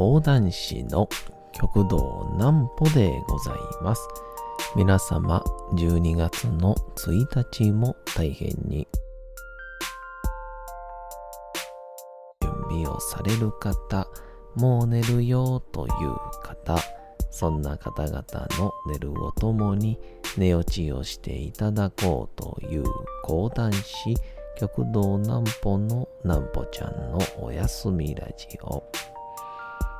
講談師の極道南歩でございます。皆様、12月の1日も大変に準備をされる方、もう寝るよという方、そんな方々の寝るをともに寝落ちをしていただこうという講談師、極道南歩の南歩ちゃんのおやすみラジオ。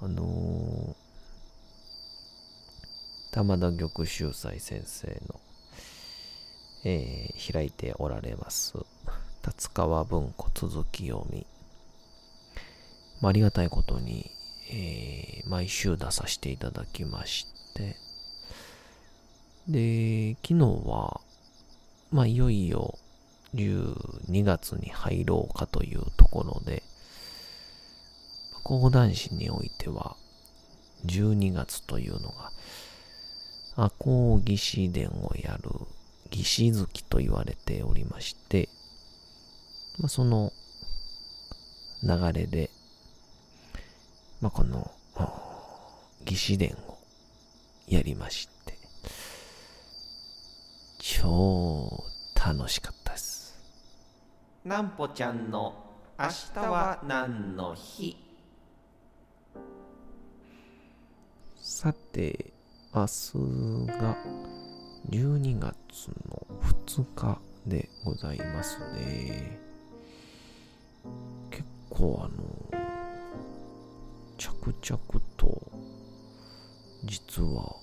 あのー、玉田玉秀斎先生の、えー、開いておられます、達川文庫続き読み。まあ、ありがたいことに、えー、毎週出させていただきまして、で、昨日は、まあ、いよいよ、12月に入ろうかというところで、講談師においては、12月というのが、赤穂義士伝をやる義士月と言われておりまして、まあ、その流れで、まあ、この義士伝をやりまして、超楽しかったです。なんぽちゃんの明日は何の日？さて、明日が12月の2日でございますね。結構あの、着々と、実は、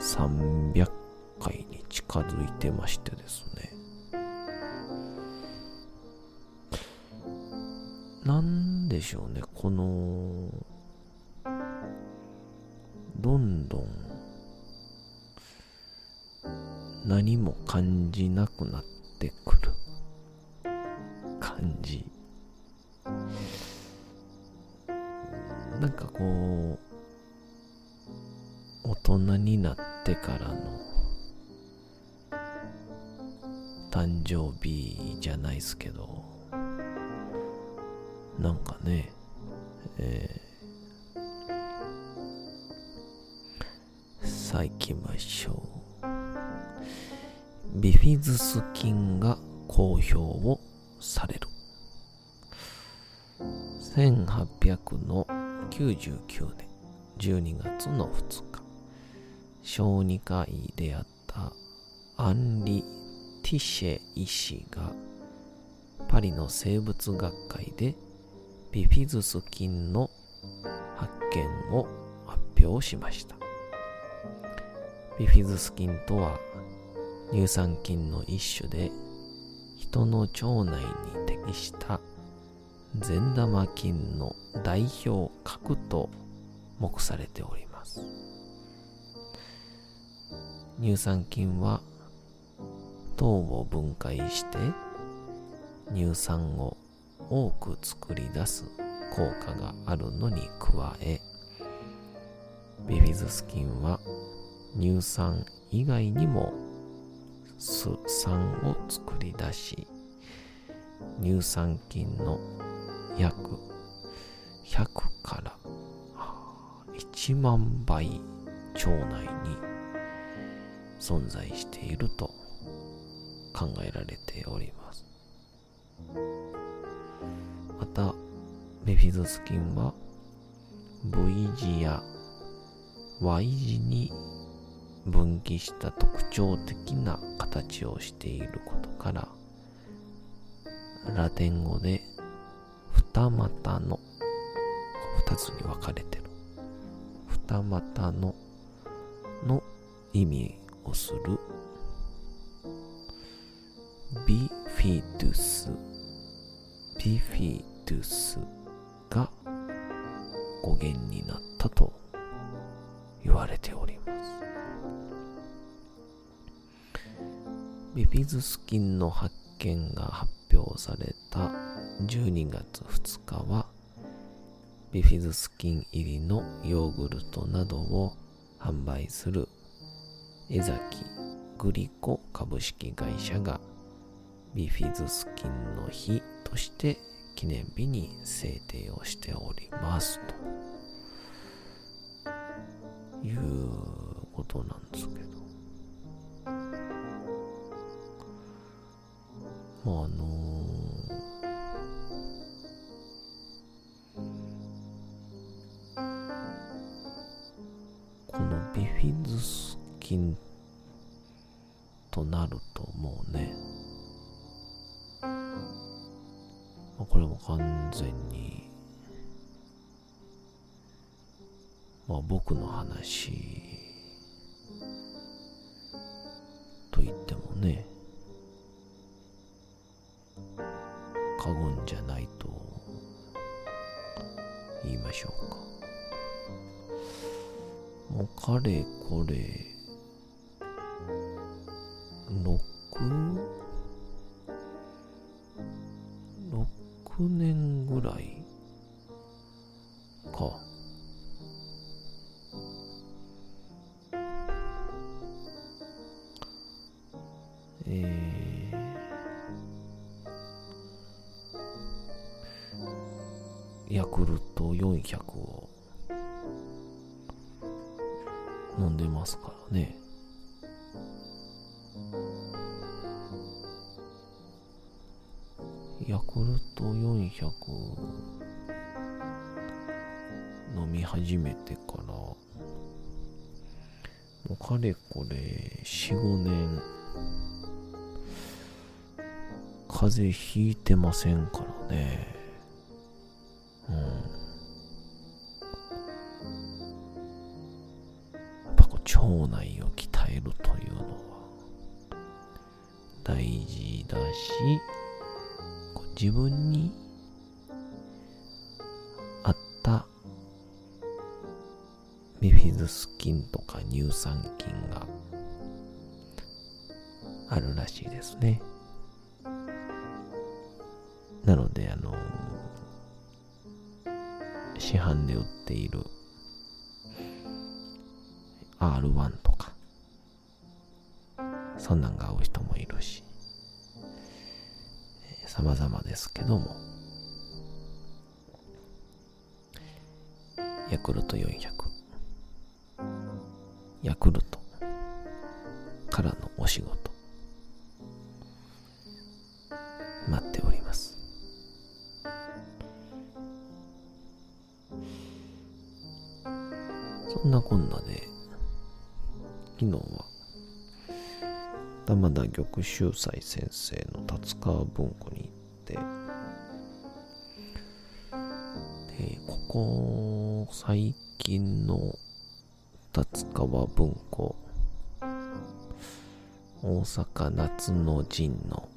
300回に近づいてましてですね。なんでしょうね、この、どんどん何も感じなくなってくる。フィズス菌が公表をされる。1800の99年12月の2日、小児科医であったアンリ・ティシェ医師がパリの生物学会でビフィズス菌の発見を発表しました。ビフィズス菌とは乳酸菌の一種で人の腸内に適した善玉菌の代表格と目されております。乳酸菌は糖を分解して乳酸を多く作り出す効果があるのに加えビフィズス菌は乳酸以外にも酢酸を作り出し乳酸菌の約100から1万倍腸内に存在していると考えられております。またベフィズス菌は V 字や Y 字に分岐した特徴的な形をしていることからラテン語で二股の二つに分かれてる。二股のの意味をする。ビフィドゥス。ビフィドゥスが語源になったと言われております。ビフィズス菌の発見が発表された12月2日はビフィズス菌入りのヨーグルトなどを販売する江崎グリコ株式会社がビフィズス菌の日として記念日に制定をしておりますと。となるともうね、まあ、これも完全にまあ僕の話と言ってもね過言じゃないと言いましょうか。もうかれこれヤクルト400を飲んでますからね。ヤクルト400飲み始めてからもうかれこれ45年風邪ひいてませんからねビフィズス菌とか乳酸菌があるらしいですね。なので、あの、市販で売っている R1 とか、そんなんが合う人もいるし、様々ですけども、ヤクルト400、ヤクルトからのお仕事、待っております。そんなこんなで、昨日は、玉田玉秀斎先生の達川文庫に行って、で、ここ最近の達川文庫、大阪夏の陣の、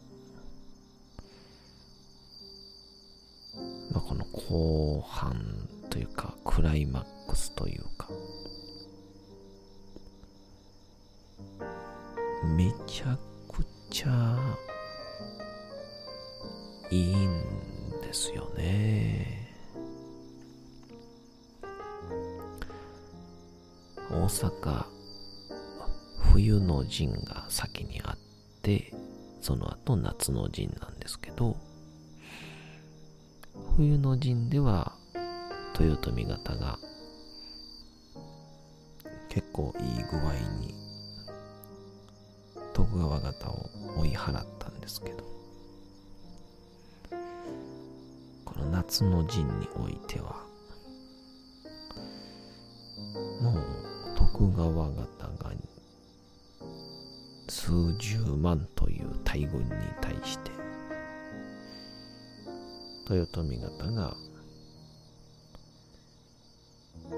まあ、この後半というか、クライマックスというか、めちゃくちゃいいんですよね。大阪冬の陣が先にあってその後夏の陣なんですけど冬の陣では豊臣方が結構いい具合に徳川方を追い払ったんですけどこの夏の陣においては徳川方が数十万という大軍に対して豊臣方が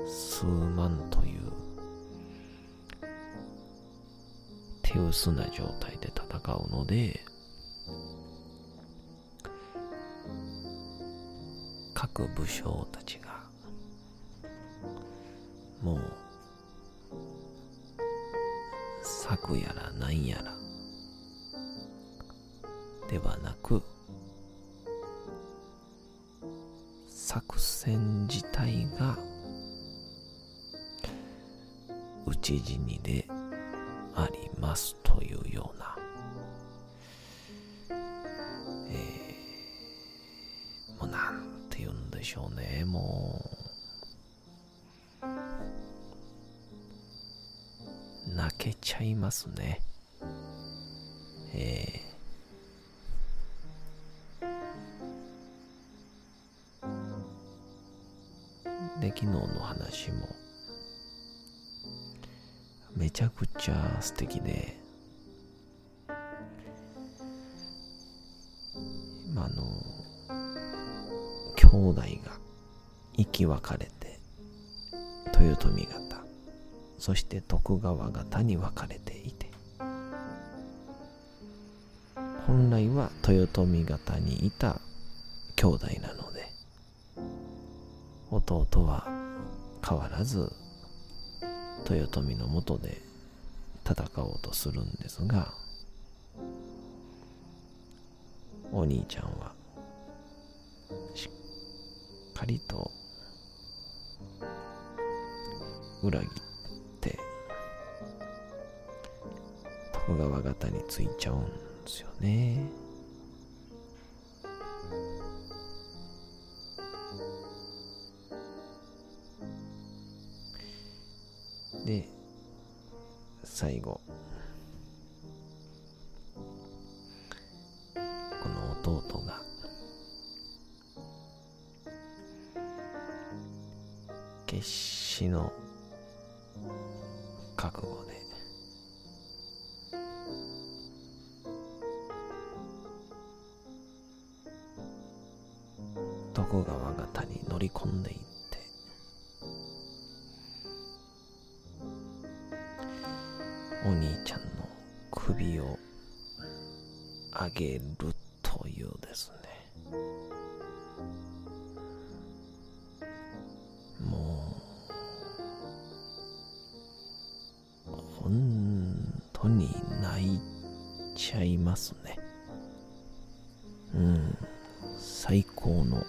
数万という手薄な状態で戦うので各武将たちがもうやらなんやらではなく作戦自体が討ち死にでありますというような、ちゃいますね。えー、で昨日の話も。めちゃくちゃ素敵で、まあ、の、兄弟が生き別れて、豊臣方、そして徳川方に分かれていて、本来は豊臣方にいた兄弟なので、弟は変わらず豊臣のもとで戦おうとするんですがお兄ちゃんはしっかりと裏切って小川方についちゃうんですよね。で、最後、上げるというですね。もう本当に泣いちゃいますね。うん。最高の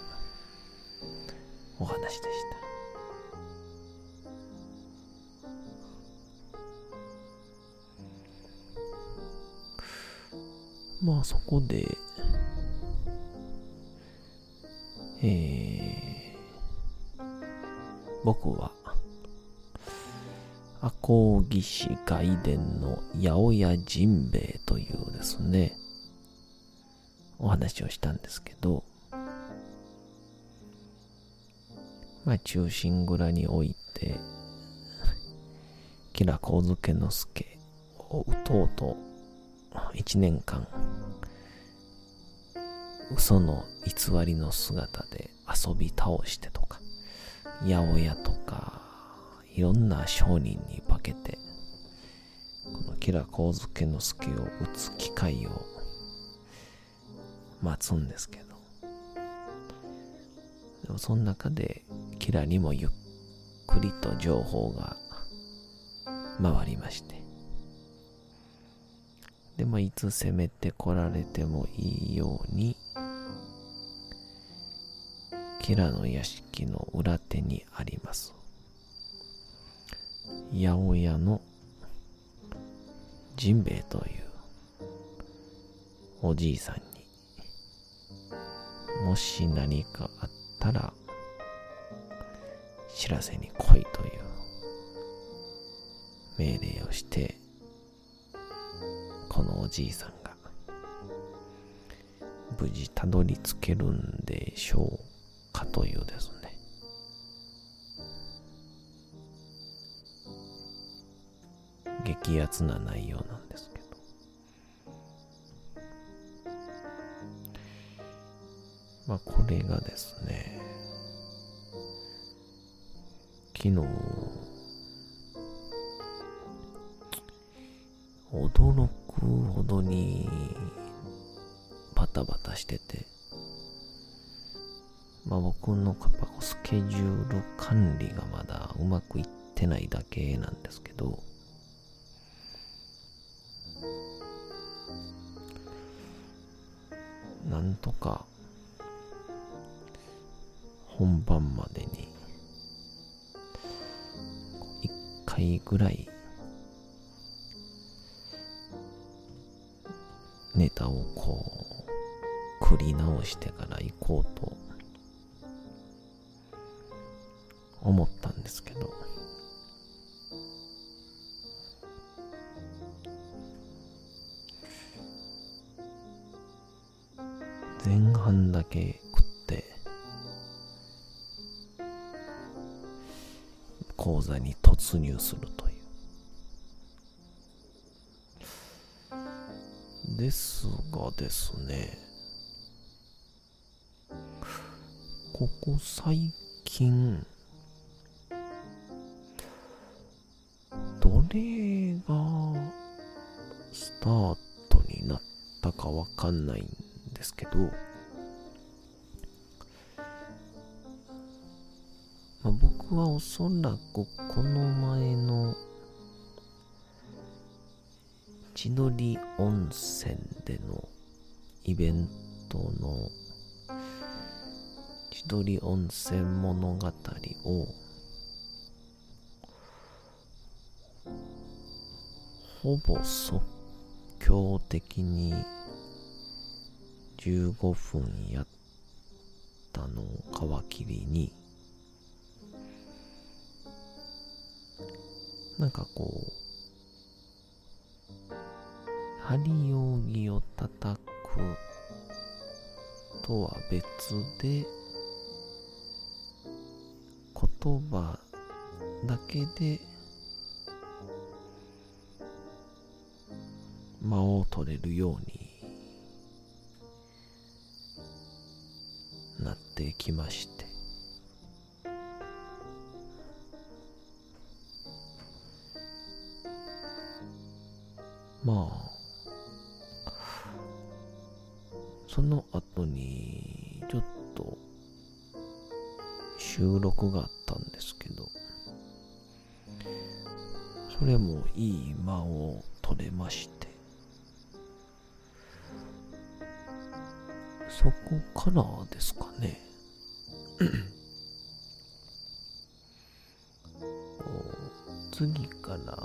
お話でした。あそこで、えー、僕は、赤穂義士外伝の八百屋甚兵衛というですね、お話をしたんですけど、まあ中心蔵において、吉良上野介を撃とうと1年間嘘の偽りの姿で遊び倒してとか八百屋とかいろんな商人に化けてこの吉良上野介を撃つ機会を待つんですけどでもその中でキラにもゆっくりと情報が回りましてでもいつ攻めてこられてもいいようにキラの屋敷の裏手にあります。八百屋のジンベエというおじいさんにもし何かあったら知らせに来いという命令をしてのおじいさんが無事たどり着けるんでしょうかというですね激アツな内容なんですけど。まあこれがですね、昨日、驚くほどにバタバタしてて、まあ僕のスケジュール管理がまだうまくいってないだけなんですけど、なんとか本番までに一回ぐらいネタをこう繰り直してから行こうと思ったんですけど。前半だけ食って講座に突入するという。ですがですねここ最近どれがスタートになったかわかんないんですけど、まあ、僕はおそらくこの前の千鳥温泉でのイベントの千鳥温泉物語をほぼ即興的に15分やったのを皮切りになんかこう針扇を叩くとは別で言葉だけで間を取れるようになってきまして。まあその後にちょっと収録があったんですけどそれもいい間を取れましてそこからですかね。次から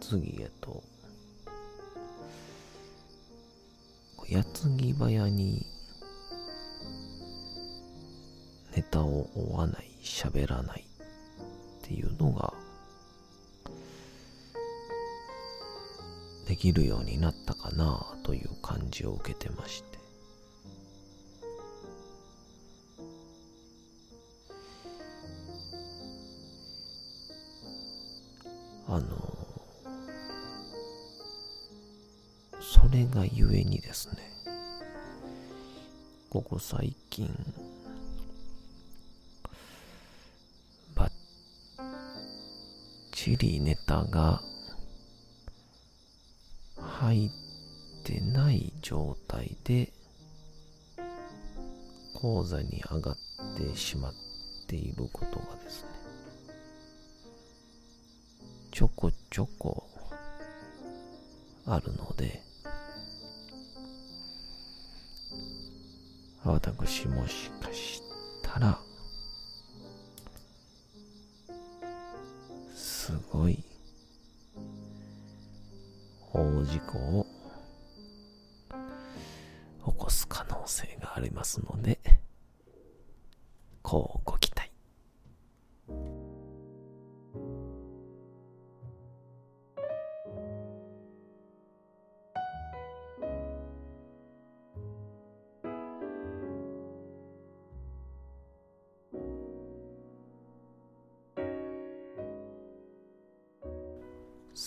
次へと矢継ぎ早にネタを追わない喋らないっていうのができるようになったかなという感じを受けてまして。あのれがゆえにですね。ここ最近ばっちりネタが入ってない状態で講座に上がってしまっていることがですねちょこちょこあるので私もしかしたらすごい大事故を起こす可能性がありますので、こうご期待。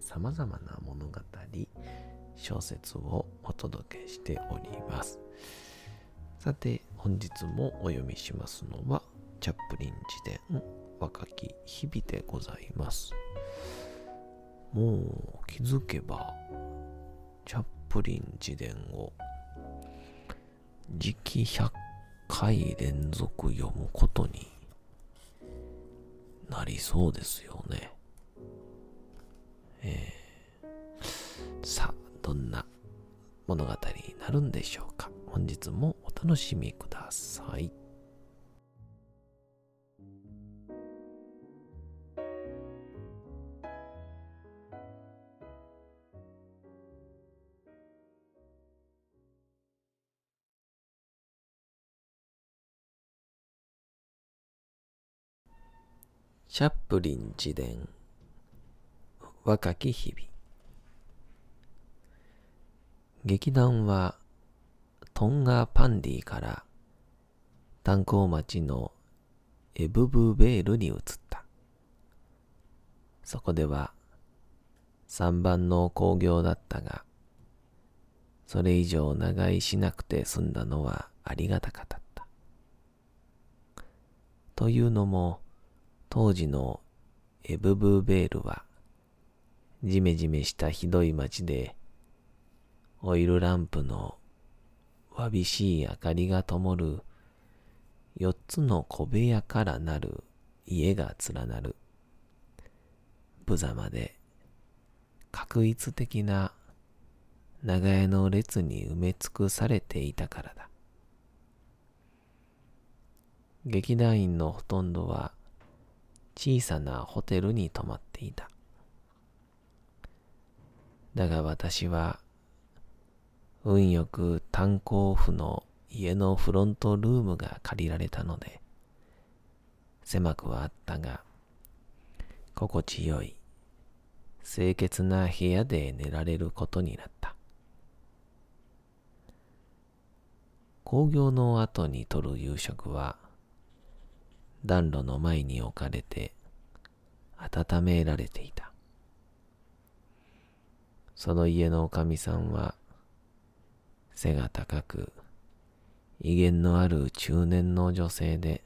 様々な物語、小説をお届けしております。さて、本日もお読みしますのは、チャップリン自伝若き日々でございます。もう気づけば、チャップリン自伝を時期100回連続読むことになりそうですよね。えー、さあ、どんな物語になるんでしょうか？本日もお楽しみください。チャップリン自伝若き日々劇団はトンガパンディから炭鉱町のエブブベールに移った。そこでは3番の興行だったが、それ以上長居しなくて済んだのはありがたかった。というのも、当時のエブブーベールはじめじめしたひどい街で、オイルランプのわびしい明かりが灯る四つの小部屋からなる家が連なる、無様で確一的な長屋の列に埋め尽くされていたからだ。劇団員のほとんどは小さなホテルに泊まっていた。だが私は、運よく炭鉱夫の家のフロントルームが借りられたので、狭くはあったが、心地よい、清潔な部屋で寝られることになった。工業の後にとる夕食は、暖炉の前に置かれて、温められていた。その家のおかみさんは、背が高く、威厳のある中年の女性で、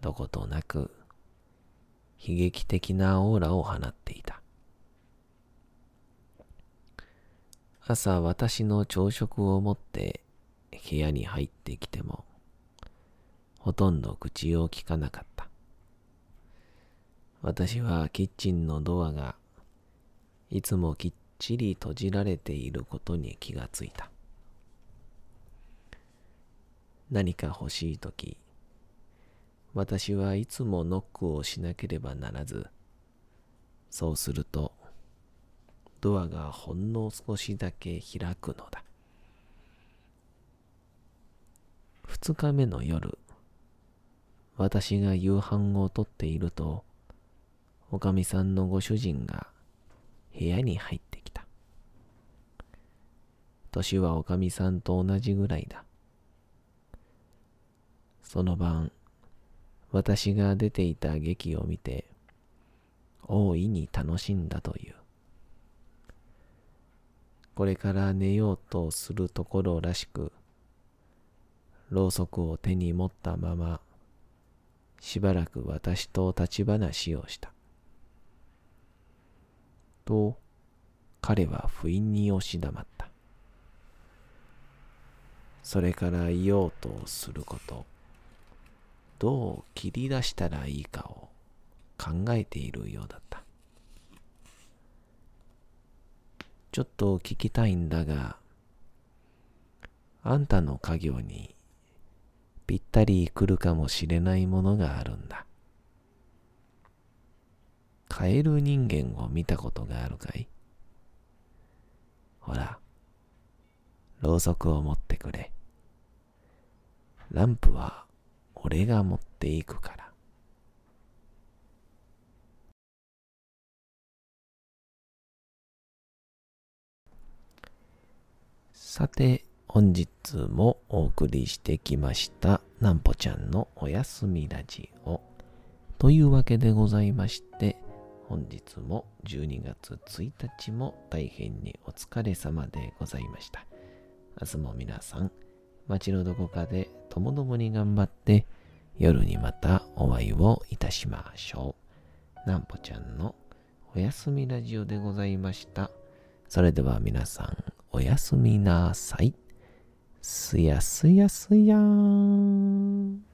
どことなく悲劇的なオーラを放っていた。朝私の朝食を持って部屋に入ってきても、ほとんど口を聞かなかった。私はキッチンのドアがいつもきっちり閉じられていることに気がついた。何か欲しいとき、私はいつもノックをしなければならず、そうすると、ドアがほんの少しだけ開くのだ。二日目の夜、私が夕飯をとっていると、おかみさんのご主人が部屋に入ってきた。年はおかみさんと同じぐらいだ。その晩、私が出ていた劇を見て、大いに楽しんだという。これから寝ようとするところらしく、ろうそくを手に持ったまま、しばらく私と立ち話をした。と彼は不意に押し黙った。それから言おうとすること、どう切り出したらいいかを考えているようだった。ちょっと聞きたいんだが、あんたの家業にぴったり来るかもしれないものがあるんだ。カエル人間を見たことがあるかい？ほら、ろうそくを持ってくれ。ランプは俺が持っていくから。さて、本日もお送りしてきました、なんぽちゃんのおやすみラジオ。というわけでございまして、本日も12月1日も大変にお疲れ様でございました。明日も皆さん、街のどこかでともどもに頑張って、夜にまたお会いをいたしましょう。なんぽちゃんのおやすみラジオでございました。それでは皆さん、おやすみなさい。すやすやすやーん。